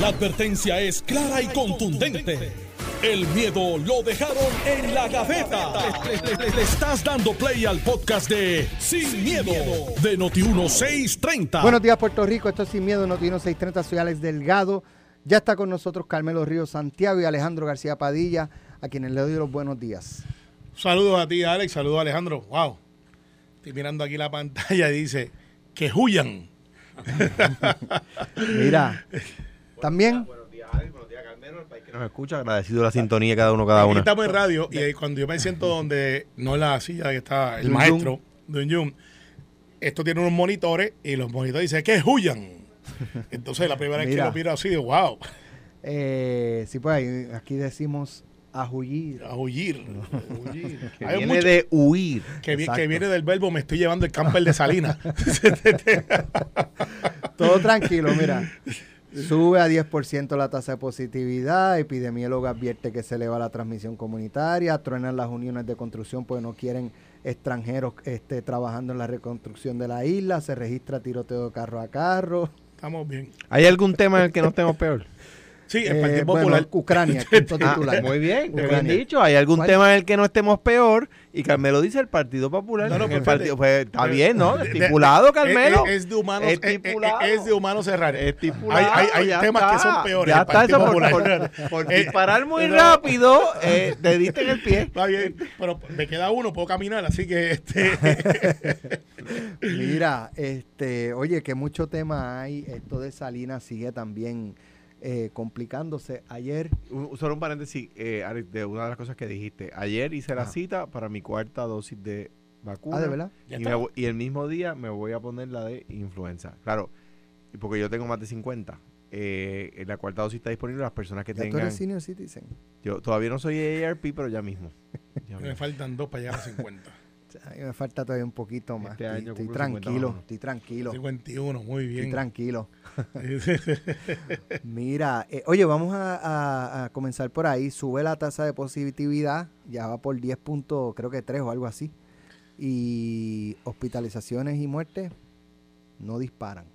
La advertencia es clara y contundente. El miedo lo dejaron en la gaveta. Le, le estás dando play al podcast de Sin, miedo, de Noti1630. Buenos días, Puerto Rico. Esto es Sin Miedo, Noti 1630. Soy Alex Delgado. Ya está con nosotros Carmelo Río Santiago y Alejandro García Padilla, a quienes le doy los buenos días. Saludos a ti, Alex. Saludos a Alejandro. Wow. Estoy mirando aquí la pantalla y dice que huyan. Mira, también Buenos días, Alex. Buenos días, Carmelo. El país que nos escucha. Agradecido la sintonía cada uno, cada Aquí una. estamos en radio y ahí cuando yo me siento donde no en la silla que está el Dun maestro, Dun Yun, esto tiene unos monitores y los monitores dicen que huyan. Entonces la primera vez que lo miro así, de wow, eh, sí, pues aquí decimos a huyir. a huir. a huir. Que Hay viene mucho de huir. que, vi- que viene del verbo me estoy llevando el camper de Salinas. Todo tranquilo, mira. Sube a 10% la tasa de positividad. Epidemiólogo advierte que se eleva la transmisión comunitaria. Truenan las uniones de construcción porque no quieren extranjeros este, trabajando en la reconstrucción de la isla. Se registra tiroteo de carro a carro. Estamos bien. ¿Hay algún tema en el que no estemos peor? Sí, el Eh, Partido bueno, Popular. Ucrania, punto Ah, titular. muy bien, muy bien Ucrania. dicho. ¿Hay algún ¿Cuál? tema en el que no estemos peor? Y Carmelo dice el Partido Popular. No, no, el pero partido, pues, está de- bien, ¿no? Estipulado, Carmelo. Es, es de humanos, es, es- Estipulado. es de humanos cerrar. Estipulado, Hay, hay, temas está. que son peores. Ya el está eso por, Popular. por- por Eh, disparar muy no. rápido, eh, te diste en el pie. Está bien, pero me queda uno, puedo caminar, así que este. Mira, este, oye, que mucho tema hay. Esto de Salinas sigue también eh, complicándose. Ayer, Un- Solo un paréntesis, eh, Alex, de una de las cosas que dijiste. Ayer hice la cita para mi cuarta dosis de vacuna. ah, de verdad, Y, me voy- y el mismo día me voy a poner la de influenza. Claro, y porque yo tengo más de 50. Eh, en la cuarta dosis está disponible las personas que ya tú tengan. eres senior citizen. Yo todavía no soy AARP, pero ya mismo. Ya Me mismo. faltan dos para llegar a 50. A mí me falta todavía un poquito más. Este estoy año estoy tranquilo, 51. estoy tranquilo, 51, muy estoy bien. tranquilo. Mira, eh, oye, vamos a, a- a comenzar por ahí. Sube la tasa de positividad, ya va por 10 puntos, creo que 3 o algo así. Y hospitalizaciones y muertes no disparan.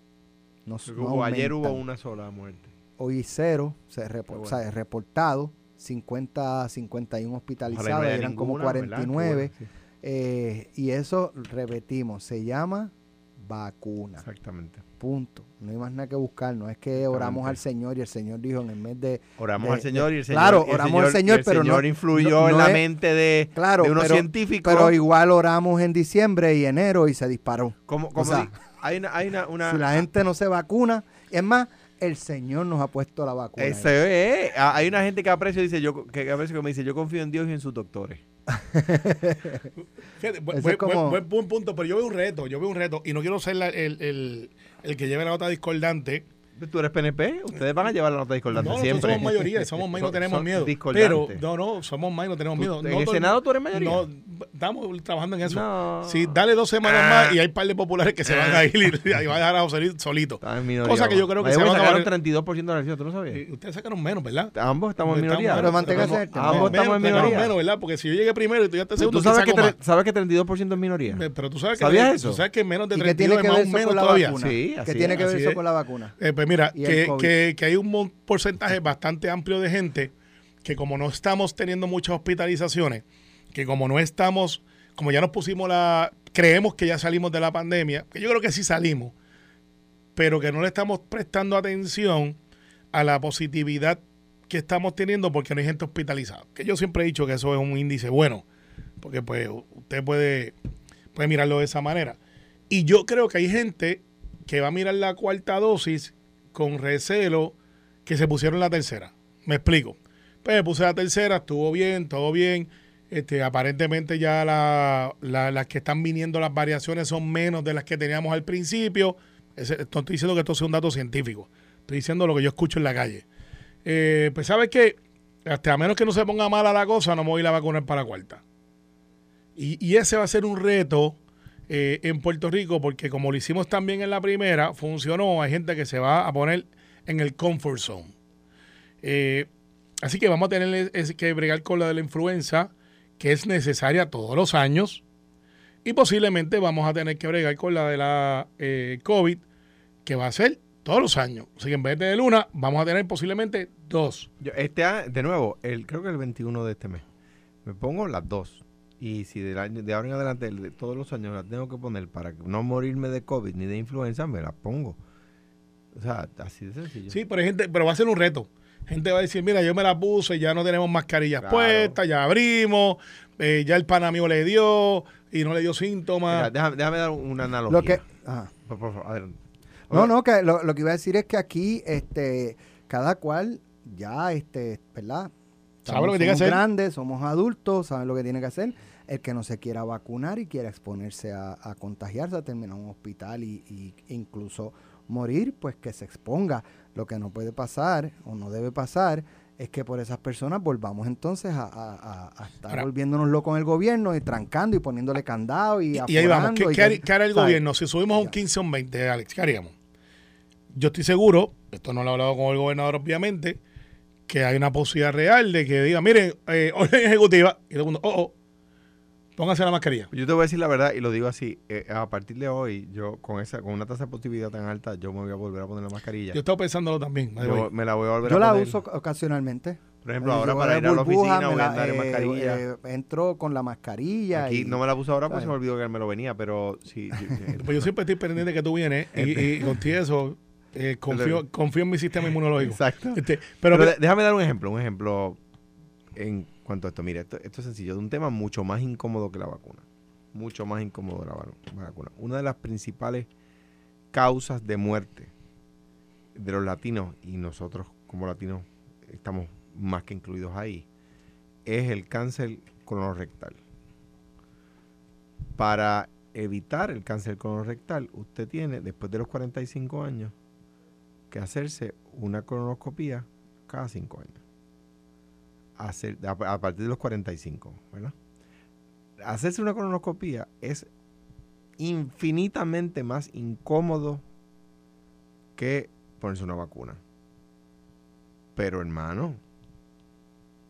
No, no hubo- ayer hubo una sola muerte. Hoy cero, se repo- Qué bueno. o sea, reportado, 50, 51 Ojalá y hospitalizados, no eran como ninguna, ¿verdad? Qué 49. bueno, sí, eh, y eso, repetimos, se llama vacuna. exactamente. Punto. No hay más nada que buscar. No es que oramos al Señor y el Señor dijo en el mes de. Oramos De- al Señor y el Señor. Claro, el oramos al Señor, el pero no- Señor influyó no- en la es- mente de, Claro, de unos pero, científicos. pero igual oramos en diciembre y enero y se disparó. como, como sea, hay una, hay una, una- si la gente no se vacuna, es más, el Señor nos ha puesto la vacuna. Eso es. Ah, Hay una gente que aprecio dice yo que aprecio que me dice yo confío en Dios y en sus doctores. Fíjate, buen, es como- buen- buen- buen punto, pero yo veo un reto, yo veo un reto, y no quiero ser la- el, el- el que lleve la nota discordante. ¿Tú eres PNP? Ustedes van a llevar la nota discordante No, siempre. somos mayoría, somos más y no tenemos miedo. Pero, no, no, somos más y no tenemos ¿Tú- miedo. ¿En No el todo Senado tú eres mayoría? No, estamos trabajando en eso. No. Sí, dale dos semanas Ah. más y hay un par de populares que se van a ir y, y va a dejar a José Luis solito. Están en minoría. Cosa que yo creo que se van a sacaron valer- 32% de la elección, ¿tú no sabías? Eh, Ustedes sacaron menos, ¿verdad? Ambos estamos en minoría. Pero manténgase el. Ambos estamos en sacaron minoría. menos, ¿verdad? Porque si yo llegué primero y tú ya te ¿Tú, segundo, tú sabes, que sabes que 32% es minoría? Eh, Pero tú sabes que, ¿Sabías tú eso? sabes que menos de ¿Y qué 32 tiene que es ver más o menos con la todavía. vacuna? Sí, ¿Qué así tiene es, que ver eso es. con la vacuna? Mira, que, que, que hay un porcentaje bastante amplio de gente que como no estamos teniendo muchas hospitalizaciones, que como no estamos, como ya nos pusimos la, creemos que ya salimos de la pandemia, que yo creo que sí salimos, pero que no le estamos prestando atención a la positividad que estamos teniendo porque no hay gente hospitalizada. Que yo siempre he dicho que eso es un índice bueno, porque pues usted puede, puede mirarlo de esa manera. Y yo creo que hay gente que va a mirar la cuarta dosis con recelo que se pusieron la tercera. Me explico. Pues me puse la tercera, estuvo bien, todo bien. Este, aparentemente ya la- la- las que están viniendo las variaciones son menos de las que teníamos al principio. No estoy diciendo que esto sea un dato científico. Estoy diciendo lo que yo escucho en la calle. Eh, pues sabes que a menos que no se ponga mala la cosa, no me voy a ir a vacunar para la cuarta. Y, y ese va a ser un reto eh, en Puerto Rico porque como lo hicimos también en la primera, funcionó. Hay gente que se va a poner en el comfort zone. Eh, así que vamos a tener que bregar con la de la influenza, que es necesaria todos los años. Y posiblemente vamos a tener que bregar con la de la eh, COVID, que va a ser todos los años. Así que en vez de una, vamos a tener posiblemente dos. Yo, este de nuevo, el, creo que el 21 de este mes. Me pongo las dos. Y si del año, de ahora en adelante, de todos los años las tengo que poner para no morirme de COVID ni de influenza, me las pongo. O sea, así de sencillo. Sí, pero, hay gente, pero va a ser un reto. Gente va a decir, mira, yo me la puse, ya no tenemos mascarillas Claro. puestas, ya abrimos, eh, ya el pana mío le dio y no le dio Mira, síntomas. déjame, déjame dar una analogía. Lo que, ajá. Por, por favor, adelante. No, no, que lo, lo que iba a decir es que aquí, este, cada cual ya, este, ¿verdad? Sabe lo que tiene que somos hacer. grandes, somos adultos, saben lo que tiene que hacer. El que no se quiera vacunar y quiera exponerse a, a contagiarse, a terminar en un hospital y, y incluso morir, pues que se exponga. Lo que no puede pasar o no debe pasar es que por esas personas volvamos entonces a, a- a- a estar Ahora- volviéndonos locos en el gobierno y trancando y poniéndole candado y, Y, y ahí vamos. ¿Qué, qué haría el ¿sabes? gobierno? Si subimos a un 15 o un 20, Alex, ¿qué haríamos? Yo estoy seguro, esto no lo he hablado con el gobernador obviamente, que hay una posibilidad real de que diga, miren, eh, orden ejecutiva, y todo el mundo, oh, oh, pónganse la mascarilla. Yo te voy a decir la verdad y lo digo así. eh, a partir de hoy, yo con esa con una tasa de positividad tan alta, yo me voy a volver a poner la mascarilla. Yo he estado pensándolo también. Yo me la voy a volver Yo a la uso ocasionalmente. Por ejemplo, ahora para ir a la oficina me voy a la- andar en eh, mascarilla. eh, entro con la mascarilla. Aquí y, no me la puse ahora porque se me olvidó que me lo venía, pero sí. Pues yo siempre estoy pendiente de que tú vienes y, y contigo eso, eh, confío, confío en mi sistema inmunológico. Exacto. Este, Pero, déjame dar un ejemplo, un ejemplo en cuanto a esto. Mira, esto, es sencillo, de un tema mucho más incómodo que la vacuna. Mucho más incómodo la va- vacuna. Una de las principales causas de muerte de los latinos, y nosotros como latinos estamos más que incluidos ahí, es el cáncer colorectal. Para evitar el cáncer colorectal, usted tiene, después de los 45 años, que hacerse una colonoscopía cada 5 años. Hacer, a, partir de los 45, ¿verdad? Hacerse una colonoscopía es infinitamente más incómodo que ponerse una vacuna. Pero hermano,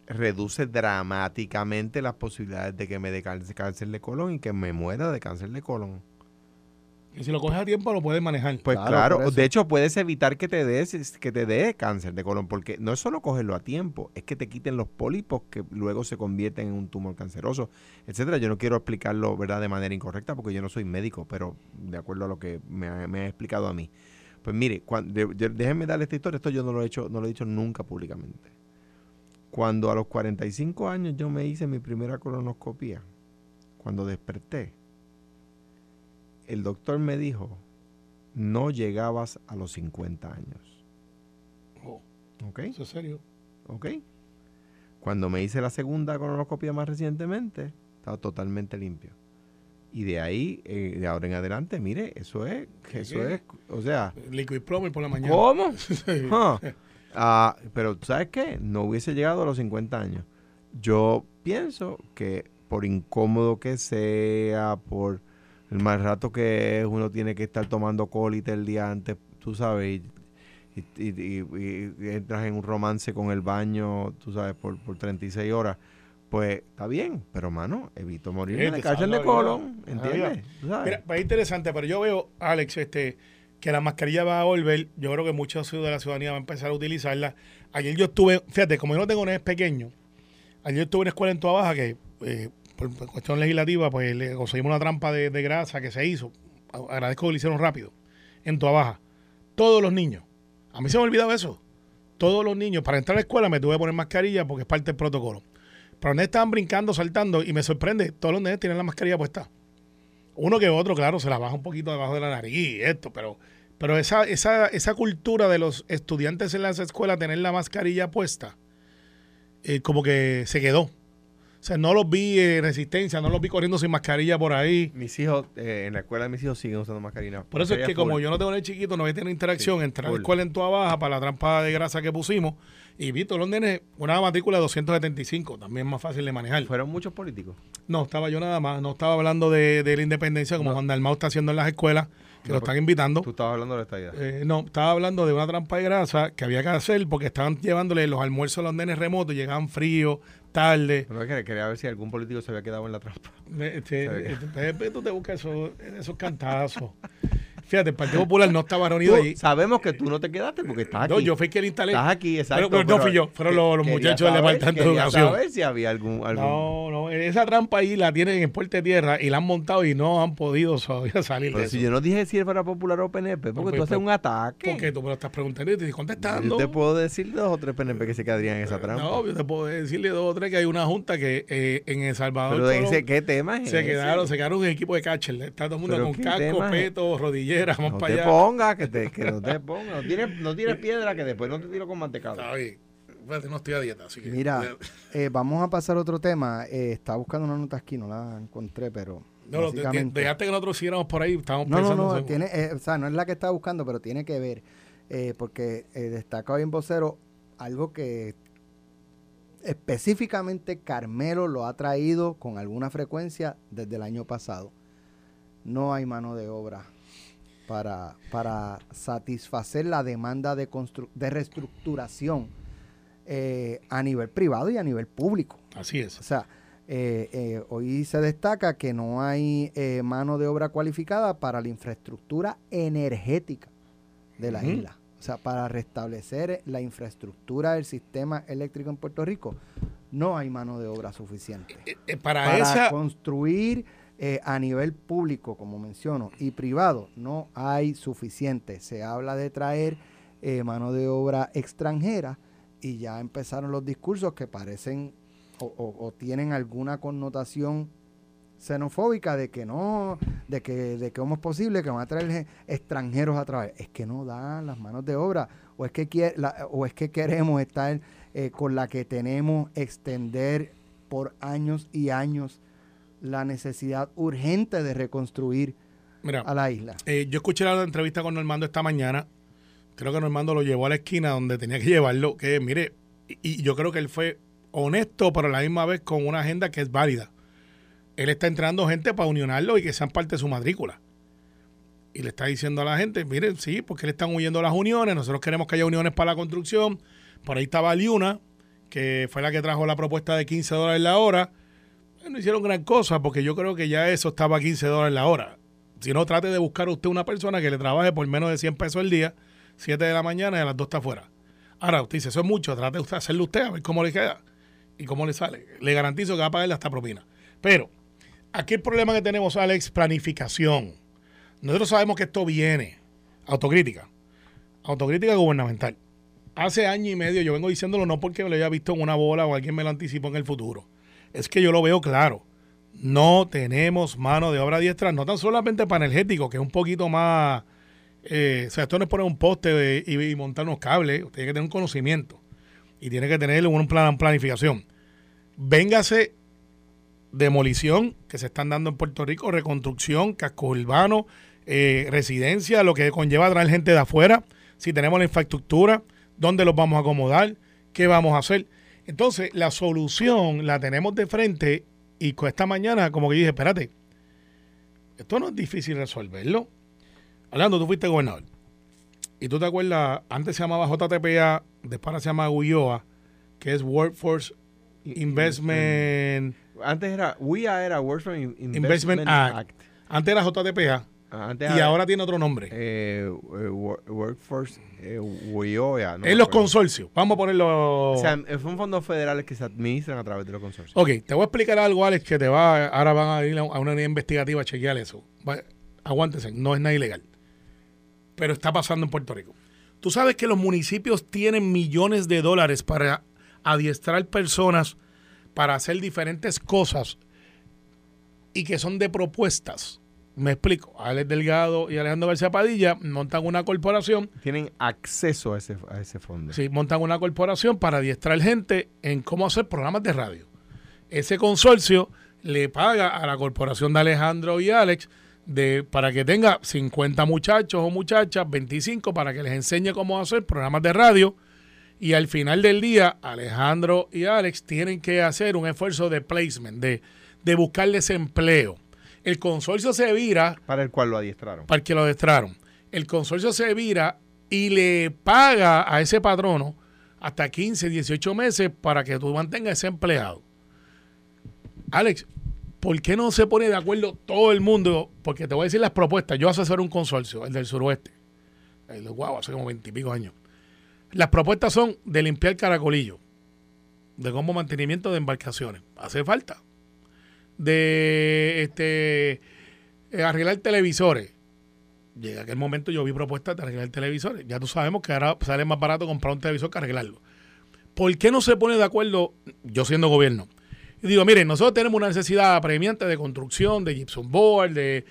reduce dramáticamente las posibilidades de que me dé cáncer de colon y que me muera de cáncer de colon. Y si lo coges a tiempo, lo puedes manejar. Pues Claro, de hecho puedes evitar que te des que te dé cáncer de colon porque no es solo cogerlo a tiempo, es que te quiten los pólipos que luego se convierten en un tumor canceroso, etcétera. Yo no quiero explicarlo, ¿verdad?, de manera incorrecta porque yo no soy médico, pero de acuerdo a lo que me ha, me ha explicado a mí. Pues mire, cuan- de- de- déjenme darle esta historia, esto yo no lo he hecho, no lo he dicho nunca públicamente. Cuando a los 45 años yo me hice mi primera colonoscopía, cuando desperté, el doctor me dijo, no llegabas a los 50 años. Oh, ¿Ok? eso es serio. ¿Ok? Cuando me hice la segunda colonoscopia más recientemente, estaba totalmente limpio. Y de ahí, eh, de ahora en adelante, mire, eso es, ¿Qué, eso qué? es, o sea, Liquid Plumber por la mañana. ¿cómo? Ah, pero ¿sabes qué? No hubiese llegado a los 50 años. Yo pienso que por incómodo que sea, por el mal rato que es, uno tiene que estar tomando colita el día antes, tú sabes, y, y- y- y- y entras en un romance con el baño, tú sabes, por, por 36 horas. Pues está bien, pero mano, evito de te cáncer salva de la colon, La ¿entiendes? Mira, pues es interesante, pero yo veo, Alex, este, que la mascarilla va a volver. Yo creo que muchos de la ciudadanía va a empezar a utilizarla. Ayer yo estuve, fíjate, como yo no tengo nenes pequeños, ayer yo estuve en una escuela en Toa Baja que, eh, por, cuestión legislativa, pues le conseguimos una trampa de, grasa que se hizo. Agradezco que lo hicieron rápido. En Toa Baja. Todos los niños. A mí se me ha olvidado eso. Todos los niños, para entrar a la escuela me tuve que poner mascarilla porque es parte del protocolo. Pero los estaban brincando, saltando y me sorprende, todos los nenes tienen la mascarilla puesta. Uno que otro, claro, se la baja un poquito debajo de la nariz y esto, pero, pero esa, esa, esa cultura de los estudiantes en las escuelas tener la mascarilla puesta, eh, como que se quedó. O sea, no los vi en resistencia, no los vi corriendo sin mascarilla por ahí. Mis hijos, eh, en la escuela de mis hijos siguen usando mascarilla. Por eso es que como yo no tengo el chiquito, no voy a tener interacción Sí, entre la escuela en toda baja para la trampa de grasa que pusimos y vi todos los nenes una matrícula de 275, también más fácil de manejar. Fueron muchos políticos. No, estaba yo nada más, no estaba hablando de, de la independencia como Juan Dalmau está haciendo en las escuelas, que No, lo están invitando. Tú estabas hablando de esta idea. Eh, no, estaba hablando de una trampa de grasa que había que hacer porque estaban llevándole los almuerzos a los nenes remotos, llegaban fríos, tarde. Que quería ver si algún político se había quedado en la trampa. Este, Pepe, tú te buscas esos, esos cantazos. Fíjate, el Partido Popular no estaba reunido allí. Sabemos que tú no te quedaste porque estás aquí. No, yo fui quien instalé. Estás aquí, exacto. Pero- pero no fui yo, fueron los- muchachos del saber- Departamento de Educación. saber si había algún... algún No, no, esa trampa ahí la tienen en Puerta de Tierra y la han montado y no han podido todavía salir Pero de si eso. yo no dije si era popular o PNP, porque tú haces pues, un ataque. Porque tú me lo estás preguntando y te estoy contestando. Yo te puedo decir dos o tres PNP que se quedarían en esa trampa. No, yo te puedo decirle dos o tres que hay una junta que eh, en El Salvador Pero de Colón, ese, ¿qué tema es se ese? quedaron, se quedaron en equipo de catcher. Está todo el mundo con ¿qué casco, tema es? Rodillera, vamos No para te allá. pongas, que, te, que no te pongas. No tires, no tires piedra que después no te tiro con mantecado. Está bien. Espérate, no estoy a dieta, así que. Mira, eh, vamos a pasar a otro tema. Eh, estaba buscando una nota aquí, no la encontré, pero No, dejaste que nosotros siguiéramos por ahí. Estábamos No, no, pensando. no, en- tiene, eh, o sea, no es la que estaba buscando, pero tiene que ver, eh, porque eh, destaca hoy en vocero algo que específicamente Carmelo lo ha traído con alguna frecuencia desde el año pasado. No hay mano de obra para, para satisfacer la demanda de, constru- de reestructuración eh, a nivel privado y a nivel público. Así es. O sea, eh, eh, hoy se destaca que no hay mano de obra cualificada para la infraestructura energética de la isla. O sea, para restablecer la infraestructura del sistema eléctrico en Puerto Rico, no hay mano de obra suficiente. Para, Para esa. construir eh, a nivel público, como menciono, y privado, no hay suficiente. Se habla de traer eh, mano de obra extranjera y ya empezaron los discursos que parecen o, tienen alguna connotación xenofóbica de que no, de que, de que cómo es posible que van a traer extranjeros a través. Es que no dan las manos de obra, o es que, quie- la- o es que queremos estar eh, con la que tenemos, extender por años y años la necesidad urgente de reconstruir Mira, a la isla. eh, yo escuché la entrevista con Normando esta mañana. Creo que Normando lo llevó a la esquina donde tenía que llevarlo. Que mire, y, y yo creo que él fue honesto, pero a la misma vez con una agenda que es válida. Él está entrenando gente para unionarlo y que sean parte de su matrícula. Y le está diciendo a la gente, miren, sí, porque le están huyendo las uniones, nosotros queremos que haya uniones para la construcción. Por ahí estaba Liuna, que fue la que trajo la propuesta de 15 dólares la hora. No hicieron gran cosa porque yo creo que ya eso estaba a 15 dólares la hora. Si no, trate de buscar usted una persona que le trabaje por menos de 100 pesos al día, 7 de la mañana y a las 2 está afuera. Ahora, usted dice, eso es mucho, trate de hacerlo usted a ver cómo le queda y cómo le sale. Le garantizo que va a pagarle hasta propina. Pero, aquí el problema que tenemos, Alex, planificación. Nosotros sabemos que esto viene. Autocrítica. Autocrítica gubernamental. Hace año y medio yo vengo diciéndolo no porque me lo haya visto en una bola o alguien me lo anticipó en el futuro. Es que yo lo veo claro. No tenemos mano de obra diestra, no tan solamente para energético, que es un poquito más... eh, o sea, esto no es poner un poste y, y montar unos cables. Usted tiene que tener un conocimiento. Y tiene que tener un plan, planificación. Véngase demolición que se están dando en Puerto Rico, reconstrucción, casco urbano, eh, residencia, lo que conlleva traer gente de afuera, si tenemos la infraestructura, dónde los vamos a acomodar, qué vamos a hacer. Entonces, la solución la tenemos de frente y con esta mañana como que dije, espérate, esto no es difícil resolverlo. Hablando, tú fuiste gobernador. Y tú te acuerdas, antes se llamaba JTPA, después ahora se llama UIOA, que es Workforce Investment... Antes era, WIA era Workforce In- Investment, Investment Act. Act. Antes era JTPA Antes y ahora tiene otro nombre. eh, eh, Wor- Workforce eh, WIOA. no en los consorcios. Vamos a ponerlo... O sea, son fondos federales que se administran a través de los consorcios. ok, te voy a explicar algo, Alex, que te va... Ahora van a ir a una unidad investigativa a chequear eso. Va- aguántense, no es nada ilegal. Pero está pasando en Puerto Rico. Tú sabes que los municipios tienen millones de dólares para adiestrar personas para hacer diferentes cosas y que son de propuestas. Me explico. Alex Delgado y Alejandro García Padilla montan una corporación Tienen acceso a ese, a ese fondo. Sí, montan una corporación para adiestrar gente en cómo hacer programas de radio. Ese consorcio le paga a la corporación de Alejandro y Alex de, para que tenga 50 muchachos o muchachas, 25, para que les enseñe cómo hacer programas de radio. Y al final del día, Alejandro y Alex tienen que hacer un esfuerzo de placement, de, de buscarles empleo. El consorcio se vira Para el cual lo adiestraron. para el que lo adestraron. El consorcio se vira y le paga a ese patrono hasta 15, 18 meses para que tú mantengas ese empleado. Alex, ¿por qué no se pone de acuerdo todo el mundo? Porque te voy a decir las propuestas. Yo asesoro un consorcio, el del suroeste. El de Guau, hace como veintipico años. Las propuestas son de limpiar caracolillo, de como mantenimiento de embarcaciones. Hace falta. De este eh, arreglar televisores. Llega aquel momento yo vi propuestas de arreglar televisores. Ya tú sabemos que ahora sale más barato comprar un televisor que arreglarlo. ¿Por qué no se pone de acuerdo, yo siendo gobierno? Y digo, miren, nosotros tenemos una necesidad apremiante de construcción, de gypsum board, de,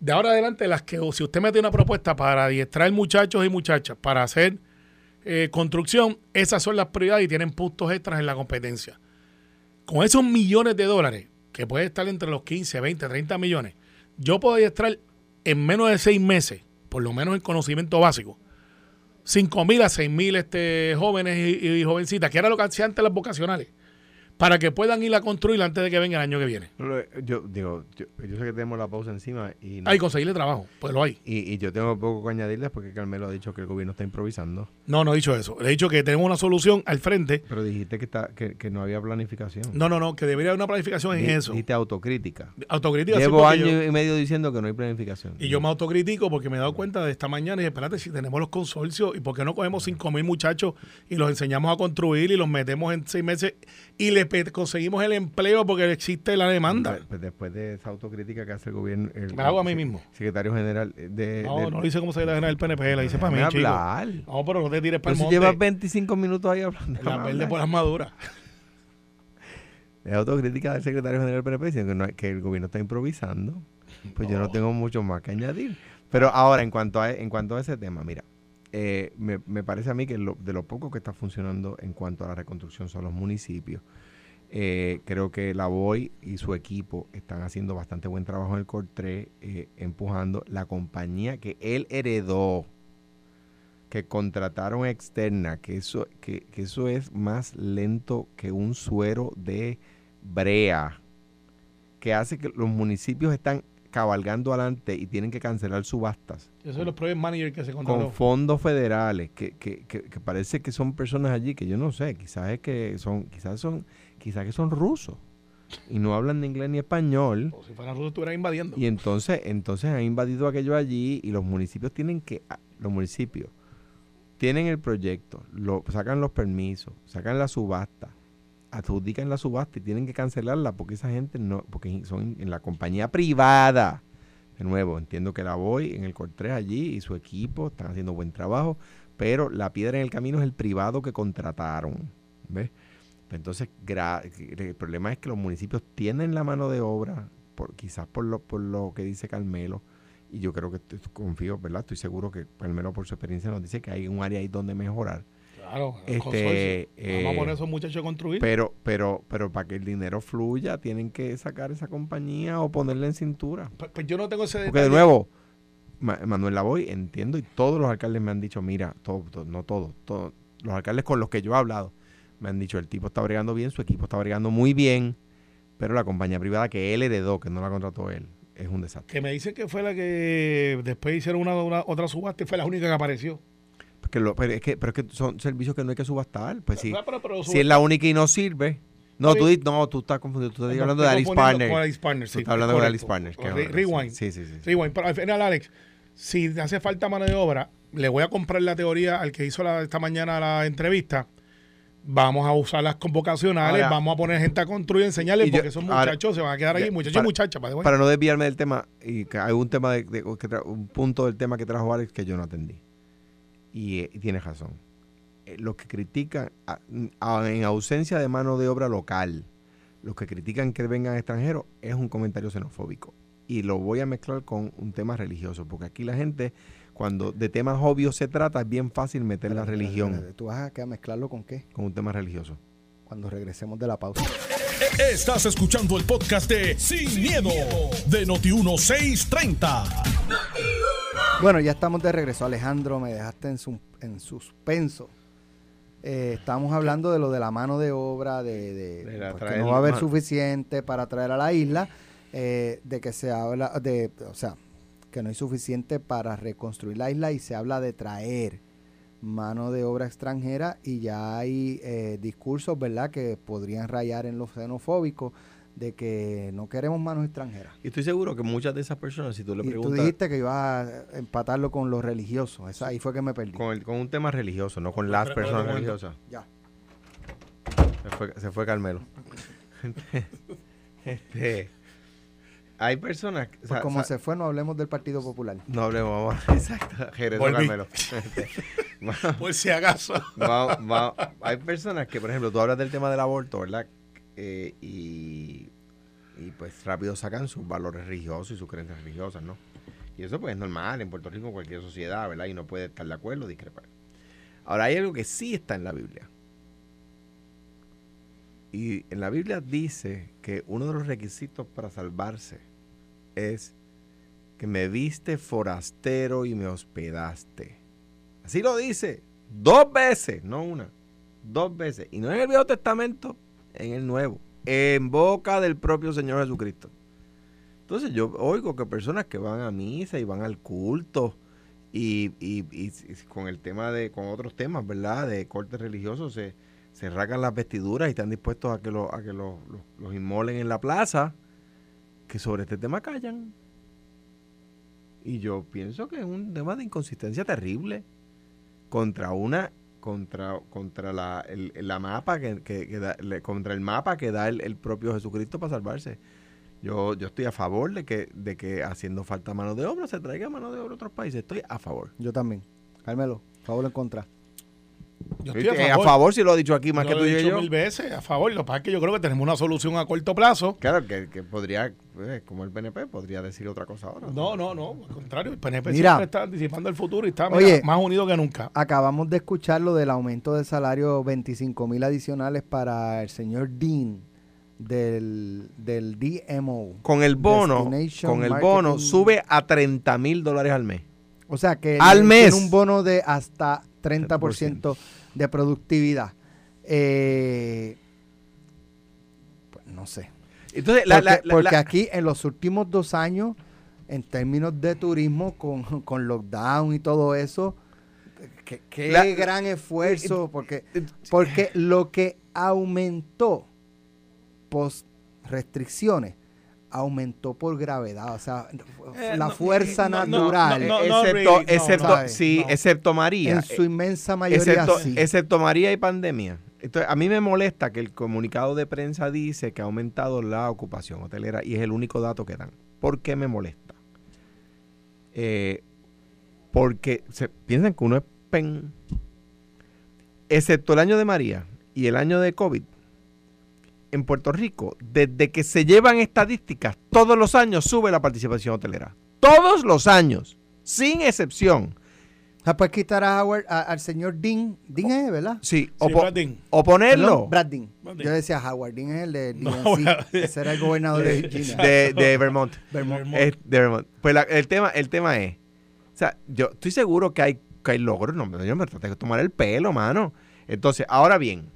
de ahora adelante las que, si usted mete una propuesta para adiestrar muchachos y muchachas para hacer eh, construcción, esas son las prioridades y tienen puntos extras en la competencia. Con esos millones de dólares, que puede estar entre los 15, 20, 30 millones, yo puedo adiestrar en menos de seis meses, por lo menos en conocimiento básico, 5 mil a 6 mil este, jóvenes y, y jovencitas, que era lo que hacía antes las vocacionales para que puedan ir a construir antes de que venga el año que viene. Yo digo, yo, yo sé que tenemos la pausa encima y hay conseguirle trabajo, pues lo hay. Y, y, yo tengo poco que añadirles porque Carmelo ha dicho que el gobierno está improvisando. No, no he dicho eso. Le he dicho que tenemos una solución al frente. Pero dijiste que está que, que no había planificación. No, no, no, que debería haber una planificación en eso. Dijiste autocrítica. Autocrítica. sí, Llevo porque año yo- y medio diciendo que no hay planificación. y yo me autocritico porque me he dado cuenta de esta mañana y dije, espérate, si tenemos los consorcios y por qué no cogemos 5 mil muchachos y los enseñamos a construir y los metemos en seis meses y les conseguimos el empleo porque existe la demanda. Pues, después de esa autocrítica que hace el gobierno. El, Me hago a mí mismo. Secretario general de. No, del- no lo hice como secretario general del PNP, la hice para mí, chico. hablar. No, pero no te tires para Pero el si monte. llevas 25 minutos ahí hablando. La verde por las maduras. Es autocrítica del secretario general del PNP diciendo que, no que el gobierno está improvisando. Pues yo no tengo mucho más que añadir. Pero ahora, en cuanto a, en cuanto a ese tema, mira, eh, me, me parece a mí que lo- de lo poco que está funcionando en cuanto a la reconstrucción son los municipios. Eh, creo que la BOI y su equipo están haciendo bastante buen trabajo en el COR3, eh, empujando la compañía que él heredó, que contrataron externa, que eso, que, que eso es más lento que un suero de brea, que hace que los municipios están cabalgando adelante y tienen que cancelar subastas Yo soy los project managers que se con contrató. fondos federales que, que, que, que parece que son personas allí que yo no sé quizás es que son quizás son quizás que son rusos y no hablan ni inglés ni español O si fueran rusos estuvieran invadiendo. y entonces entonces han invadido aquello allí y los municipios tienen que ah, los municipios tienen el proyecto lo sacan los permisos sacan la subasta adjudican la subasta y tienen que cancelarla porque esa gente no porque son en la compañía privada de nuevo entiendo que la voy en el Cortés allí y su equipo están haciendo buen trabajo pero la piedra en el camino es el privado que contrataron ¿ves? Entonces, el problema es que los municipios tienen la mano de obra, por, quizás por lo, por lo que dice Carmelo, y yo creo que estoy- confío, ¿verdad? Estoy seguro que Carmelo por su experiencia nos dice que hay un área ahí donde mejorar. Claro, Este, consorcio. Vamos a eh, poner a esos muchachos a construir. Pero, pero, pero para que el dinero fluya, tienen que sacar esa compañía o ponerla en cintura. pues, pues yo no tengo ese Porque de detalle. nuevo, Ma- Manuel Lavoy, entiendo, y todos los alcaldes me han dicho, mira, todo, todo- no todos, todos, los alcaldes con los que yo he hablado, me han dicho, el tipo está bregando bien, su equipo está bregando muy bien, pero la compañía privada que él heredó, que no la contrató él, es un desastre. Que me dicen que fue la que después hicieron una, una- otra subasta y fue la única que apareció. Porque lo- pero, es que, pero es que son servicios que no hay que subastar. Pues sí, Ah, pero- pero si es la única y no sirve. No, tú, no, tú estás confundido. Tú estás hablando de Alice Partners, Tú estás hablando de. Alice Partners. Re- rewind. Sí, sí, sí. sí. Rewind. Pero al final, Alex, si hace falta mano de obra, le voy a comprar la teoría al que hizo la- esta mañana la entrevista. Vamos a usar las convocacionales, Ahora- vamos a poner gente a construir, enseñarles, Y yo- porque esos ahora- muchachos se van a quedar ahí, muchachos para- y muchachas. way. Para no desviarme del tema, y que hay un tema de, de- que tra- un punto del tema que trajo Alex que yo no atendí. Y, eh, y tienes razón. Eh, los que critican, a- a- en ausencia de mano de obra local, los que critican que vengan extranjeros, es un comentario xenofóbico. Y lo voy a mezclar con un tema religioso, porque aquí la gente, cuando de temas obvios se trata, es bien fácil meter la religión ¿Tú vas a quedar mezclarlo con qué? con un tema religioso. Cuando regresemos de la pausa. Estás escuchando el podcast de Sin, miedo, de Noti1630. Bueno, ya estamos de regreso. Alejandro, me dejaste en, su- en suspenso. Eh, estamos hablando de lo de la mano de obra, de, de- la no va a haber suficiente para traer a la isla, eh, de que se habla de, o sea, que no hay suficiente para reconstruir la isla y se habla de traer mano de obra extranjera y ya hay eh, discursos, ¿verdad?, que podrían rayar en lo xenofóbico de que no queremos manos extranjeras. Y estoy seguro que muchas de esas personas, si tú le Y tú preguntas dijiste que ibas a empatarlo con los religiosos. Esa, ahí fue que me perdí. con, el- con un tema religioso, no con las pero, personas pero, religiosas. Ya. Se fue, se fue Carmelo. Este, hay personas. o Pues sea, como se fue, no hablemos del Partido Popular. No hablemos, vamos. Exacto. Este, vamos- Por si acaso. Hay personas que, por ejemplo, tú hablas del tema del aborto, ¿verdad? Eh, y, y pues rápido sacan sus valores religiosos y sus creencias religiosas, ¿no? Y eso pues es normal en Puerto Rico, en cualquier sociedad, ¿verdad? Y no puede estar de acuerdo o discrepar. Ahora hay algo que sí está en la Biblia. Y en la Biblia dice que uno de los requisitos para salvarse es que me viste forastero y me hospedaste. Así lo dice. Dos veces, no una. Dos veces. Y no en el Viejo Testamento, en el Nuevo. En boca del propio Señor Jesucristo. Entonces yo oigo que personas que van a misa y van al culto y, y- y- con el tema de, con otros temas, ¿verdad? De corte religioso, se, se las vestiduras y están dispuestos a que, lo- a que los- los inmolen en la plaza, que sobre este tema callan. Y yo pienso que es un tema de inconsistencia terrible contra una contra contra la, el, la mapa que, que- da- contra el mapa que da el, el propio Jesucristo para salvarse. Yo, yo estoy a favor de que, de que haciendo falta mano de obra se traiga mano de obra a otros países. Estoy a favor. Yo también. Carmelo, favor o en contra. Yo ¿Viste? estoy a a favor. favor si lo he dicho aquí más Yo que lo tú he y dicho yo. mil veces, a favor. Lo que pasa es que yo creo que tenemos una solución a corto plazo. Claro, que, que podría, pues, como el PNP, podría decir otra cosa ahora. No, no, no. Al contrario, el PNP Mira. siempre está anticipando el futuro y está mira, más unido que nunca. Acabamos de escuchar lo del aumento de salario 25 mil adicionales para el señor Dean del, del DMO. Con el bono, con el bono sube a 30 mil dólares al mes. O sea que Al tiene mes. un bono de hasta 30% de productividad. Eh, pues no sé. Entonces, la, porque la- la- porque la- aquí en los últimos dos años, en términos de turismo, con, con lockdown y todo eso, qué, qué gran esfuerzo, porque, porque lo que aumentó post restricciones aumentó por gravedad, o sea, Eh, la no, fuerza no, natural no, no, excepto, excepto, no, sí, no. excepto María. en su inmensa mayoría excepto, sí. excepto María y pandemia. Entonces, a mí me molesta que el comunicado de prensa dice que ha aumentado la ocupación hotelera y es el único dato que dan. ¿Por qué me molesta? Eh, porque se piensan que uno es pen. Excepto el año de María y el año de COVID, en Puerto Rico, desde que se llevan estadísticas, todos los años sube la participación hotelera. Todos los años, sin excepción. Sea, puedes quitar a Howard, a- al señor Dean, Dean es, ¿verdad? Sí, o, Sí, po- Brad Dean. o ponerlo. Perdón, Brad Dean. Brad Dean. Yo decía Howard, Dean es el de DNC, bueno. ese era el gobernador de Virginia. de, de Vermont. Vermont. Vermont. Es de Vermont. Pues la- el, tema, el tema es, o sea, yo estoy seguro que hay, que hay logros, no, yo me traté de tomar el pelo, mano. Entonces, ahora bien,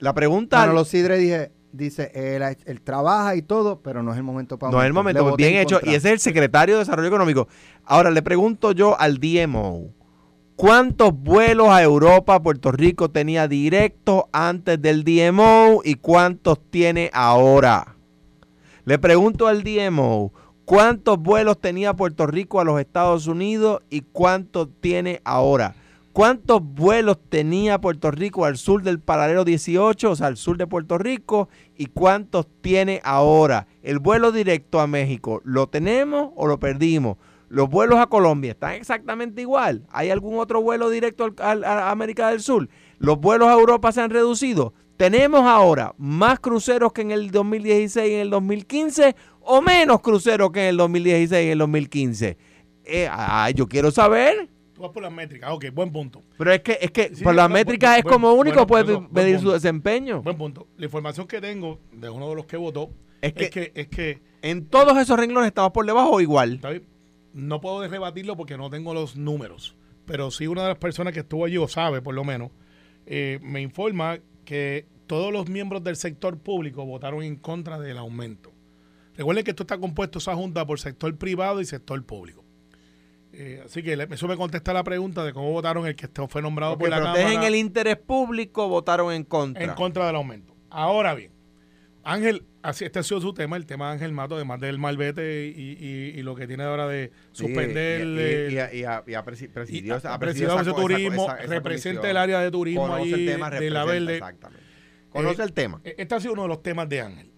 la pregunta... Manolo Sidre dije, dice, él, ha- él trabaja y todo, pero no es el momento para no es el momento, pues, bien en hecho, contra. y ese es el secretario de Desarrollo Económico. Ahora, le pregunto yo al DMO, ¿cuántos vuelos a Europa Puerto Rico tenía directo antes del DMO y cuántos tiene ahora? Le pregunto al DMO, ¿cuántos vuelos tenía Puerto Rico a los Estados Unidos y cuántos tiene ahora? ¿Cuántos vuelos tenía Puerto Rico al sur del paralelo 18, o sea, al sur de Puerto Rico, y cuántos tiene ahora? El vuelo directo a México, ¿lo tenemos o lo perdimos? Los vuelos a Colombia están exactamente igual. ¿Hay algún otro vuelo directo a América del Sur? ¿Los vuelos a Europa se han reducido? ¿Tenemos ahora más cruceros que en el 2016 y en el 2015 o menos cruceros que en el 2016 y en el 2015? Eh, ay, yo quiero saber. Tú vas por las métricas. Ok, buen punto. Pero es que, es que Sí, por las métricas buen- es como único bueno, puede medir su desempeño. Buen punto. La información que tengo de uno de los que votó Es es que- es que, En todos esos renglones estamos por debajo o igual. no puedo rebatirlo porque no tengo los números. Pero sí una de las personas que estuvo allí, o sabe por lo menos, eh, me informa que todos los miembros del sector público votaron en contra del aumento. Recuerden que esto está compuesto, esa junta, por sector privado y sector público. Eh, así que eso me contesta la pregunta de cómo votaron el que fue nombrado Porque por la protegen Cámara el interés público, votaron en contra. en contra del aumento. Ahora bien, Ángel, así este ha sido su tema, el tema de Ángel Mato, además del malvete y, y, y lo que tiene ahora de suspender. Sí, y, y, ha, presidido, presidido esa- turismo, esa- representa el área de turismo ahí el tema, de la verde. Exactamente. Conoce Eh, el tema. E- Este ha sido uno de los temas de Ángel.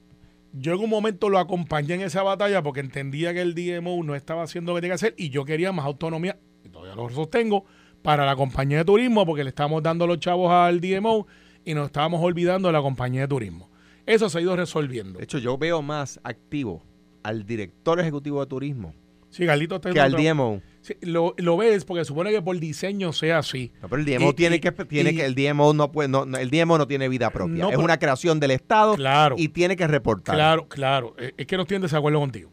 Yo en un momento lo acompañé en esa batalla porque entendía que el DMO no estaba haciendo lo que tenía que hacer y yo quería más autonomía, y todavía lo sostengo, para la compañía de turismo porque le estamos dando los chavos al DMO y nos estábamos olvidando de la compañía de turismo. Eso se ha ido resolviendo. De hecho, yo veo más activo al director ejecutivo de turismo Sí, está en que al DMO. Sí, lo, lo ves porque supone que por diseño sea así. No, pero el DMO Y- tiene y- que tiene y- que el DMO no puede no, no, el DMO no tiene vida propia. No, es pero- una creación del Estado Claro. y tiene que reportar. Claro, claro. Eh, Es que no estoy en desacuerdo contigo.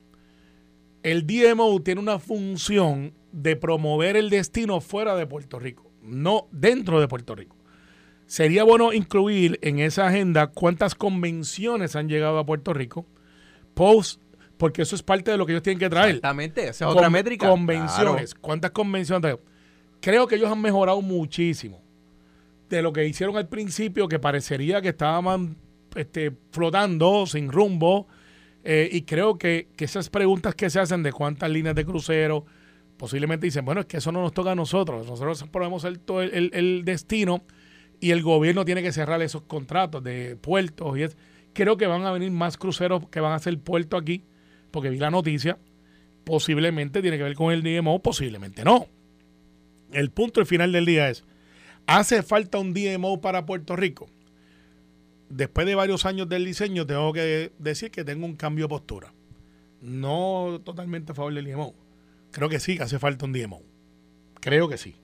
El DMO tiene una función de promover el destino fuera de Puerto Rico, no dentro de Puerto Rico. Sería bueno incluir en esa agenda cuántas convenciones han llegado a Puerto Rico, post, porque eso es parte de lo que ellos tienen que traer. Exactamente, esa es otra Con- métrica. Convenciones. ¿Cuántas convenciones? han traído? Creo que ellos han mejorado muchísimo de lo que hicieron al principio, que parecería que estaban este, flotando sin rumbo. eh, y creo que, que esas preguntas que se hacen de cuántas líneas de crucero, posiblemente dicen, bueno, es que eso no nos toca a nosotros. Nosotros ponemos el, todo el, el- el destino y el gobierno tiene que cerrar esos contratos de puertos. y es, Creo que van a venir más cruceros que van a hacer puerto aquí, porque vi la noticia posiblemente tiene que ver con el DMO, posiblemente no. El punto al final del día es, ¿hace falta un DMO para Puerto Rico? Después de varios años del diseño, tengo que decir que tengo un cambio de postura. No totalmente a favor del DMO. Creo que sí que hace falta un DMO. Creo que sí.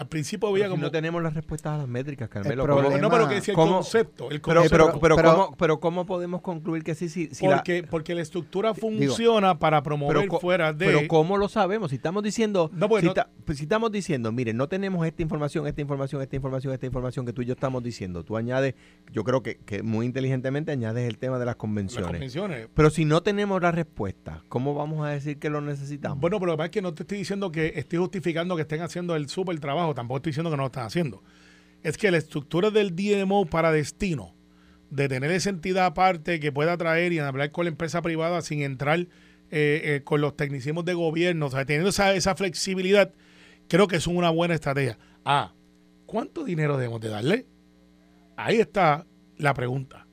Al principio Pero si como... no tenemos las respuestas a las métricas, Carmelo. problema- ¿cómo- no, pero que decía el ¿cómo- concepto. El pero, concepto. pero, pero, Pero- ¿cómo, pero ¿cómo podemos concluir que sí? sí si la- porque, porque la estructura funciona para promover fuera de... pero ¿cómo lo sabemos? Si estamos diciendo, No, porque si, no- ta- pues si estamos diciendo, mire, no tenemos esta información, esta información, esta información, esta información que tú y yo estamos diciendo. Tú añades, yo creo que, que muy inteligentemente añades el tema de las convenciones. Pero si no tenemos la respuesta, ¿cómo vamos a decir que lo necesitamos? Bueno, pero lo que pasa es que no te estoy diciendo que estoy justificando que estén haciendo el súper trabajo, tampoco estoy diciendo que no lo están haciendo. Es que la estructura del DMO para destino, de tener esa entidad aparte que pueda traer y hablar con la empresa privada sin entrar eh, eh, con los tecnicismos de gobierno, o sea, teniendo esa, esa flexibilidad, creo que es una buena estrategia. Ah, ¿cuánto dinero debemos de darle? Ahí está la pregunta.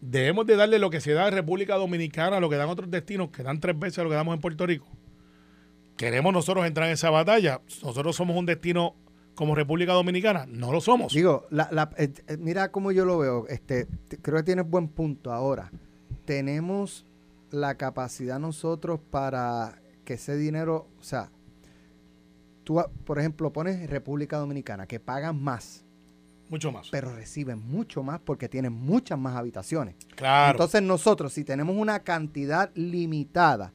¿Debemos de darle lo que se da en República Dominicana, lo que dan otros destinos, que dan tres veces lo que damos en Puerto Rico? ¿Queremos nosotros entrar en esa batalla? ¿Nosotros somos un destino como República Dominicana? No lo somos. Digo, la, la- eh, eh, mira cómo yo lo veo. Este, creo que tienes buen punto. Ahora, tenemos la capacidad nosotros para que ese dinero, o sea, tú, ah, por ejemplo, pones República Dominicana, que pagan más, Mucho más. pero reciben mucho más porque tienen muchas más habitaciones. Claro. Entonces nosotros, si tenemos una cantidad limitada,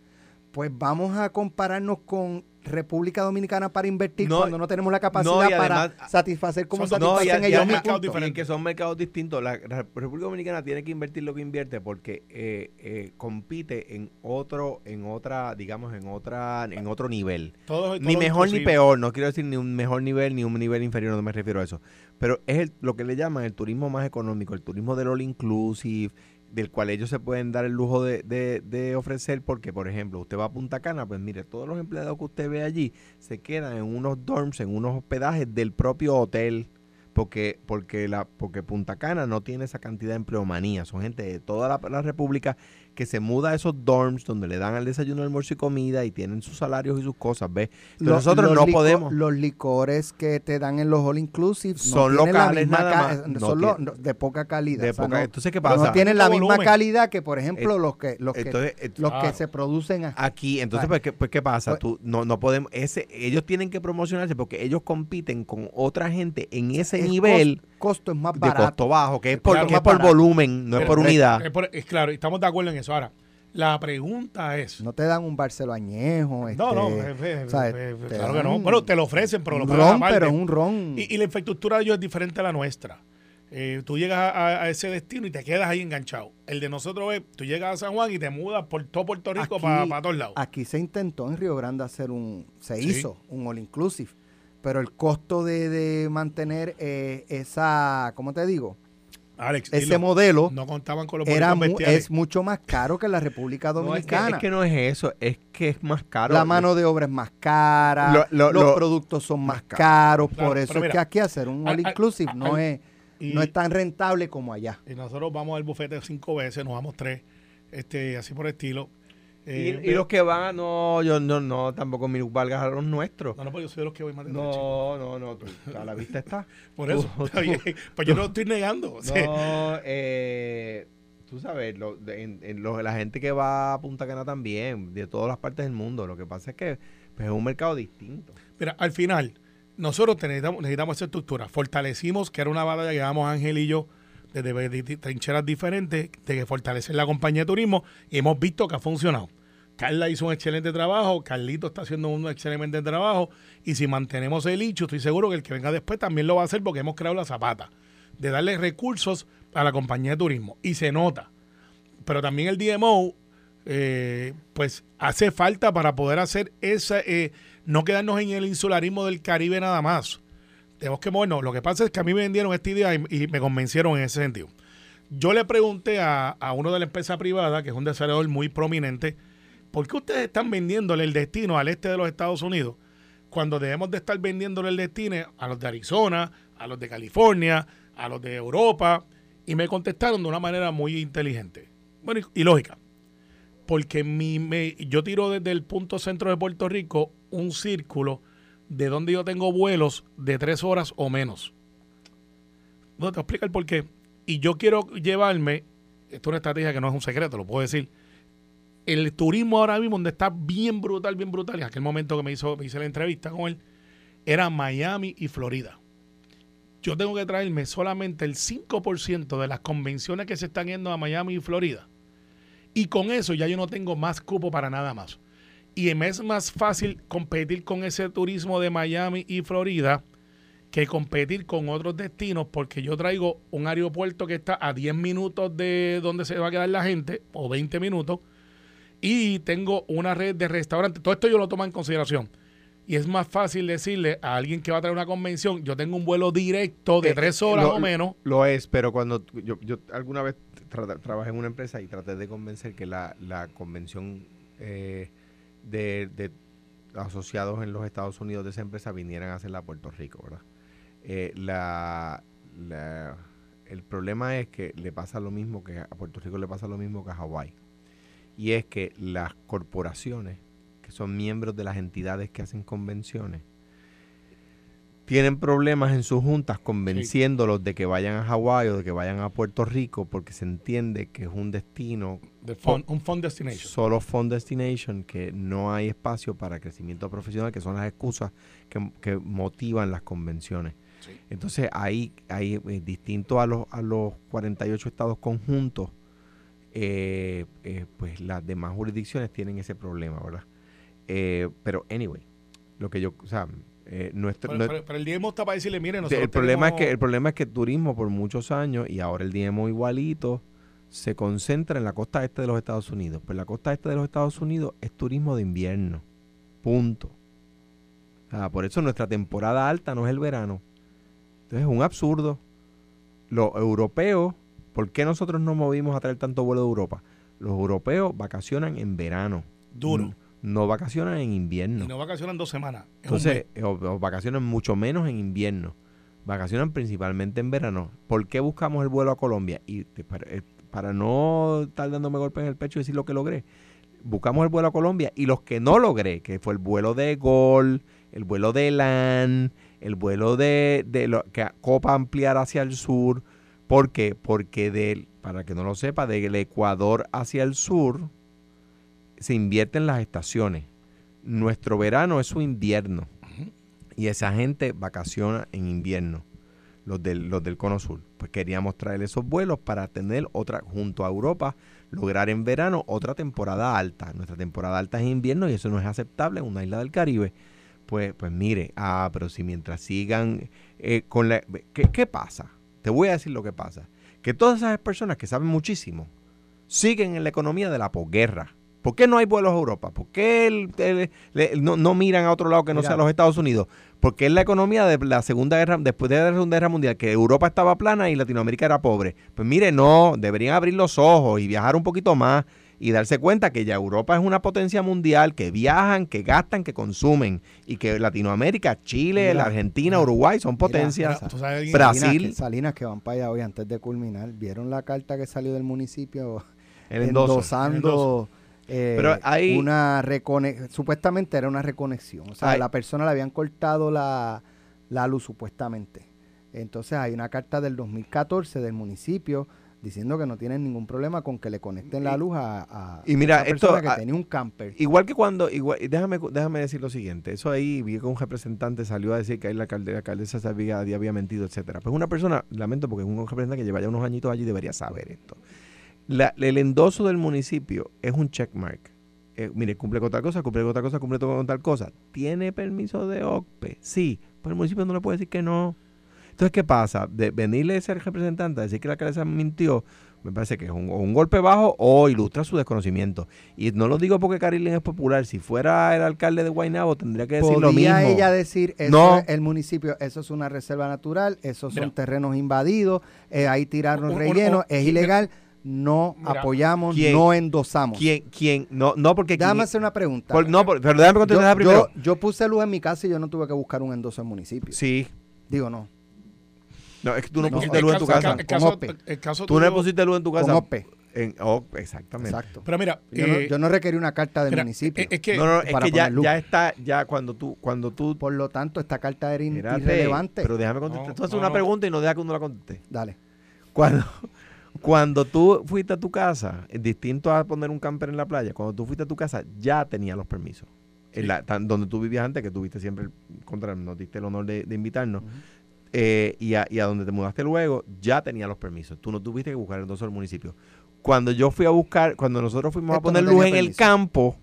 pues vamos a compararnos con República Dominicana para invertir No, cuando no tenemos la capacidad no, y para además- satisfacer como Son- No, y, satisfacen y ellos mercados y diferentes. que son mercados distintos. La, República Dominicana tiene que invertir lo que invierte porque eh, eh, compite en otro, en otra, digamos, en otra, en otro nivel. Todo- Ni mejor ni inclusive. peor, no quiero decir ni un mejor nivel ni un nivel inferior, no me refiero a eso. Pero es el- lo que le llaman el turismo más económico, el turismo del all inclusive, del cual ellos se pueden dar el lujo de, de- ofrecer, porque por ejemplo, usted va a Punta Cana, pues mire, todos los empleados que usted ve allí se quedan en unos dorms, en unos hospedajes del propio hotel. Porque, porque, la, porque Punta Cana no tiene esa cantidad de empleomanía. Son gente de toda la, la República que se muda a esos dorms donde le dan el desayuno, almuerzo y comida y tienen sus salarios y sus cosas, ¿ves? Pero Los- nosotros los no podemos. Los licores que te dan en los all inclusive no Son locales nada más, eh, no son lo- no- de poca calidad. de o sea, poca- no- entonces, ¿qué no pasa? tienen la misma volumen. calidad que, por ejemplo, los que los que, Entonces, eh, los que claro. se producen aquí. Aquí, entonces, Ah. pues, ¿qué, pues, ¿qué pasa? Pues- Tú, no, no podemos, ese, ellos tienen que promocionarse porque ellos compiten con otra gente en ese Es nivel costo, costo es más de barato. costo bajo, que es por, Claro, que es por volumen, no es por unidad. es por- es claro, estamos de acuerdo en eso. Ahora, la pregunta es. No te dan un Barcelo añejo. no, no, este, eh, eh, eh, claro que no. Bueno, te lo ofrecen, pero lo un ron, aparte. pero un ron. Y, y la infraestructura de ellos es diferente a la nuestra. Eh, tú llegas a, a ese destino y te quedas ahí enganchado. El de nosotros es, tú llegas a San Juan y te mudas por todo Puerto Rico para todos lados. Aquí se intentó en Río Grande hacer un, se Sí. hizo un all inclusive, pero el costo de, de mantener eh, esa, ¿cómo te digo? Alex, ese dilo, modelo no contaban con los era mu- es mucho más caro que la República No, es, que, Dominicana. es que no es eso, es que es más caro. la mano de obra es más cara, Lo- lo- los lo- productos son más caros, Claro, por eso pero es mira, que aquí hacer un al- all al- inclusive no al- es y- no es tan rentable como allá. Y nosotros vamos al bufete cinco veces, nos vamos tres, este, así por el estilo. Y, Eh, y los que van, no, yo no, no, tampoco mil valgas a los nuestros. No, no, pues yo soy de los que voy más de No, no, no, tú, a la vista está. Por eso. Tú- bien. Pues yo no lo estoy negando. o sea, No, eh, tú sabes, lo- en- en lo- la gente que va a Punta Cana también, de todas las partes del mundo, lo que pasa es que pues, es un mercado distinto. Mira, al final, nosotros necesitamos, necesitamos esa estructura. Fortalecimos, que era una batalla que llevamos Ángel y yo desde trincheras diferentes, de fortalecer la compañía de turismo y hemos visto que ha funcionado. Carla hizo un excelente trabajo, Carlito está haciendo un excelente trabajo y si mantenemos el hecho, estoy seguro que el que venga después también lo va a hacer porque hemos creado la zapata de darle recursos a la compañía de turismo y se nota. Pero también el DMO, eh, pues hace falta para poder hacer esa, eh, no quedarnos en el insularismo del Caribe nada más. Tenemos que movernos. Lo que pasa es que a mí me vendieron esta idea y, y me convencieron en ese sentido. Yo le pregunté a, a uno de la empresa privada, que es un desarrollador muy prominente, ¿por qué ustedes están vendiéndole el destino al este de los Estados Unidos cuando debemos de estar vendiéndole el destino a los de Arizona, a los de California, a los de Europa? Y me contestaron de una manera muy inteligente. Bueno, y, lógica. Porque mi, me- yo tiro desde el punto centro de Puerto Rico un círculo de donde yo tengo vuelos de tres horas o menos. No, te voy a explicar por qué. Y yo quiero llevarme, esto es una estrategia que no es un secreto, lo puedo decir. El turismo ahora mismo, donde está bien brutal, bien brutal, en aquel momento que me, hizo, me hice la entrevista con él, era Miami y Florida. Yo tengo que traerme solamente el 5% de las convenciones que se están yendo a Miami y Florida. Y con eso ya yo no tengo más cupo para nada más. Y me es más fácil competir con ese turismo de Miami y Florida que competir con otros destinos porque yo traigo un aeropuerto que está a 10 minutos de donde se va a quedar la gente o 20 minutos y tengo una red de restaurantes. Todo esto yo lo tomo en consideración. Y es más fácil decirle a alguien que va a traer una convención, yo tengo un vuelo directo de Eh, tres horas lo- o menos. Lo es, pero cuando yo, yo alguna vez tra- trabajé en una empresa y traté de convencer que la, la convención eh, de, de asociados en los Estados Unidos de esa empresa vinieran a hacerla a Puerto Rico, ¿verdad? Eh, la, la- el problema es que le pasa lo mismo que a Puerto Rico le pasa lo mismo que a Hawái. Y es que las corporaciones, que son miembros de las entidades que hacen convenciones, tienen problemas en sus juntas convenciéndolos de que vayan a Hawái o de que vayan a Puerto Rico porque se entiende que es un destino De fun- un fund destination. solo fund destination, que no hay espacio para crecimiento profesional, que son las excusas que, que motivan las convenciones. Sí. Entonces, ahí, ahí eh, distinto a los, a los 48 estados conjuntos, eh, eh, pues las demás jurisdicciones tienen ese problema, ¿verdad? Eh, pero, anyway, lo que yo, o sea, nuestro, Pero, nue- pero- pero el DMO está para decirle, miren, nosotros el problema es que el problema es que el turismo por muchos años y ahora el DMO igualito se concentra en la costa este de los Estados Unidos. Pues la costa este de los Estados Unidos es turismo de invierno. Punto. O sea, por eso nuestra temporada alta no es el verano. Entonces es un absurdo. Los europeos, ¿por qué nosotros nos movimos a traer tanto vuelo de Europa? Los europeos vacacionan en verano. Duro. No vacacionan en invierno. Y no vacacionan dos semanas. Entonces, o, o vacacionan mucho menos en invierno. Vacacionan principalmente en verano. ¿Por qué buscamos el vuelo a Colombia? Y para, eh, para no estar dándome golpes en el pecho y decir lo que logré. Buscamos el vuelo a Colombia y los que no logré, que fue el vuelo de Gol, el vuelo de LAN, el vuelo de, de lo, que Copa ampliar hacia el sur. ¿Por qué? Porque del, para que no lo sepa, del Ecuador hacia el sur se invierten las estaciones. Nuestro verano es su invierno. Y esa gente vacaciona en invierno, los del, los del Cono Sur. Pues queríamos traer esos vuelos para tener otra, junto a Europa, lograr en verano otra temporada alta. Nuestra temporada alta es invierno y eso no es aceptable en una isla del Caribe. Pues, pues mire, ah, pero si mientras sigan eh, con la... ¿qué, ¿Qué pasa? Te voy a decir lo que pasa. Que todas esas personas que saben muchísimo siguen en la economía de la posguerra. ¿Por qué no hay vuelos a Europa? ¿Por qué el- no, no miran a otro lado que no Mira. sea los Estados Unidos? Porque es la economía de la Segunda Guerra, después de la Segunda Guerra Mundial, que Europa estaba plana y Latinoamérica era pobre. Pues mire, no, deberían abrir los ojos y viajar un poquito más y darse cuenta que ya Europa es una potencia mundial, que viajan, que gastan, que consumen y que Latinoamérica, Chile, Mira, la Argentina, mira, Uruguay son mira, potencias. Tú sabes alguien- Brasil. Salinas, que, Salinas que van para allá hoy antes de culminar. ¿Vieron la carta que salió del municipio El endoso. endosando eh, Pero hay- una reconexión? Supuestamente era una reconexión. O sea, Hay- la persona le habían cortado la, la luz supuestamente. Entonces hay una carta del 2014 del municipio diciendo que no tienen ningún problema con que le conecten la luz a, a Y mira, esto, persona que tenía un camper. Igual que cuando, igual, déjame, déjame decir lo siguiente, eso ahí vi que un representante salió a decir que ahí la, alcalde- la alcaldesa se había, había mentido, etcétera. Pues una persona, lamento porque es un representante que lleva ya unos añitos allí debería saber esto. La- el endoso del municipio es un checkmark. Eh, mire, cumple con tal cosa, cumple con tal cosa, cumple con tal cosa. ¿Tiene permiso de OCPE? Sí, pero el municipio no le puede decir que no. Entonces, ¿qué pasa? De venirle ese representante a decir que la alcaldesa mintió, me parece que es un, golpe bajo o ilustra su desconocimiento. Y no lo digo porque Carilín es popular. Si fuera el alcalde de Guaynabo, tendría que decir lo mismo. ¿Podría ella decir, eso No. es el municipio, eso es una reserva natural, esos son Mira. terrenos invadidos, eh, ahí tiraron Un- relleno, un- es mira. ilegal, no Mira. apoyamos, ¿Quién? no endosamos. ¿Quién? ¿Quién? No, no porque... Déjame quién- hacer una pregunta. por- no, por- pero déjame yo, contestar primero. yo- yo puse luz en mi casa y yo no tuve que buscar un endoso en municipio. Sí. Digo, no, No, es que tú no, No, pusiste luz en tu casa. Tú no pusiste luz en tu casa. con OPE. En, oh, exactamente. Exacto. Pero mira, Yo, no, eh, yo no requerí una carta del mira, municipio. eh, es que No, no, es que ya, poner luz. ya está, ya cuando tú, cuando tú... Por lo tanto, esta carta era irrelevante. Pero déjame contestar. No, tú haces no, una no. pregunta y no deja que uno la conteste. Dale. Cuando, cuando tú fuiste a tu casa, distinto a poner un camper en la playa, cuando tú fuiste a tu casa ya tenía los permisos. En la- tan- donde tú vivías antes, que tuviste siempre, el, contra, nos diste el honor de, de invitarnos, eh, y, a, y a donde te mudaste luego, ya tenía los permisos. Tú no tuviste que buscar entonces el municipio. Cuando yo fui a buscar, cuando nosotros fuimos a no poner luz en el campo,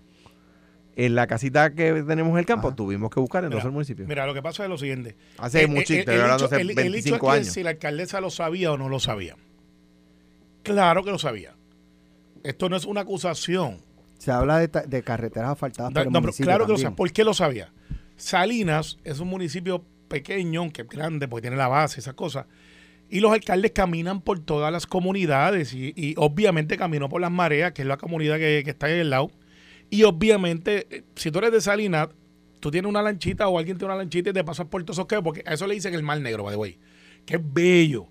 en la casita que tenemos en el campo, Ajá. tuvimos que buscar entonces Mira, el municipio. mira, lo que pasa es lo siguiente. Hace Eh, mucho, eh, el hablando hecho- hace el- el 25 hecho es que años. si la alcaldesa lo sabía o no lo sabía. Claro que lo sabía. Esto no es una acusación. Se habla de, carreteras asfaltadas Da- por el no, pero claro que lo sabía. ¿Por qué lo sabía? Salinas es un municipio pequeño, aunque grande, porque tiene la base, esas cosas. Y los alcaldes caminan por todas las comunidades y, y obviamente caminó por las mareas, que es la comunidad que, que está ahí al lado. Y obviamente, eh, si tú eres de Salinas, tú tienes una lanchita o alguien tiene una lanchita y te pasas por todos esos que porque a eso le dicen el mar negro, by the way, que es bello.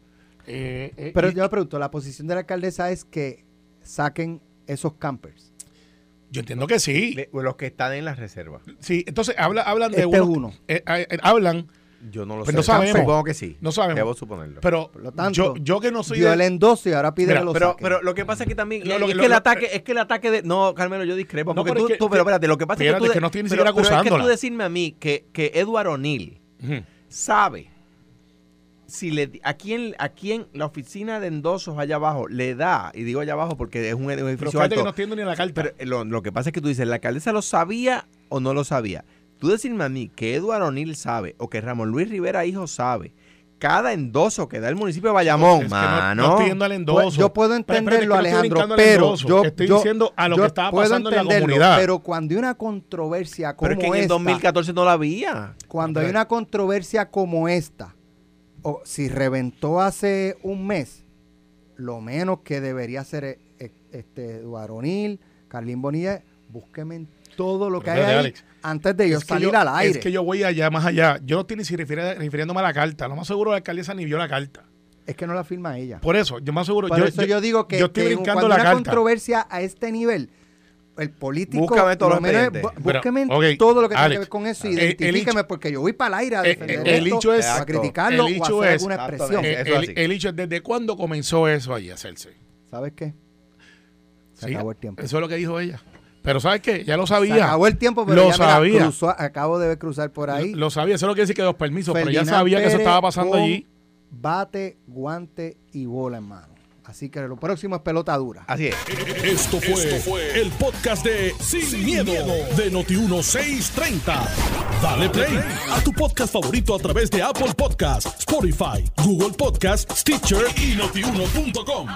Eh, eh, Pero y- yo me pregunto, la posición de la alcaldesa es que saquen esos campers. yo entiendo que sí. De- los que están en las reservas. Sí, entonces habla, hablan de Este es unos- uno. eh, eh, eh, hablan, Yo no lo Pues sé. no sabemos. Supongo que sí. no sabemos. Debo suponerlo. pero Por lo tanto, yo, yo que no soy dio el endoso y ahora pide Mira, que lo pero, saquen. pero lo que pasa es que también Lo- lo- es lo- que el ataque es que el ataque de no Carmelo yo discrepo No, porque pero tú, es que- tú- pero espérate lo que pasa espérate, es que tú que no ni pero- pero es que acusándola. tú decirme a mí que que Eduardo O'Neill sabe si le a quién a quién la oficina de endosos allá abajo le da y digo allá abajo porque es un Pero edificio fíjate alto que no entiendo ni la carta. pero lo, lo que pasa es que tú dices la alcaldesa lo sabía o no lo sabía tú decirme a mí que Eduardo O'Neill sabe o que Ramón Luis Rivera hijo sabe cada endoso que da el municipio de Bayamón Es que no- mano no, estoy yendo al endoso. Pues, yo puedo Pero espérate, entenderlo, Alejandro, pero endoso. yo estoy yo- diciendo a lo que estaba pasando en la comunidad. Pero cuando hay una controversia como pero es que en el esta, 2014 no la había cuando hay una controversia como esta, o si reventó hace un mes, lo menos que debería hacer eh, este Eduardo O'Neill, Carlín Bonilla, búsqueme en todo lo que Pero hay ahí Alex. Antes de yo Es que salir yo- al aire. Es que yo voy allá, más allá. Yo no estoy ni si refiri- refiriéndome a la carta. Lo más seguro la alcaldesa ni vio la carta. no la firma ella. Por eso, yo más seguro. Por yo, eso yo, digo que, yo estoy que brincando cuando la hay una carta. controversia a este nivel, el político, Búscame todos lo menos es- búsqueme en Pero, ok, todo lo que Alex, que ver con eso y el- el identifíqueme porque yo voy para el aire a Eh, defender eh, el esto, hecho es- a criticarlo El o a hecho hacer es- alguna expresión. Eh, es el, el hecho es desde cuándo comenzó eso ahí a hacerse. ¿Sabes qué? Se Sí, acabó el tiempo. Eso es lo que dijo ella. Pero ¿sabes qué? Ya lo Se sabía. acabó el tiempo, pero Lo ya, mira, sabía. cruzó- acabo de ver cruzar por ahí. Lo sabía. Eso no quiere decir que dos permisos, pero ya sabía que eso estaba pasando allí. Bate, guante y bola en mano. Así que lo próximo es pelota dura. así es Esto fue, el podcast de Sin, miedo, de Noti1630. Dale play a tu podcast favorito a través de Apple Podcasts, Spotify, Google Podcasts, Stitcher y notiuno.com.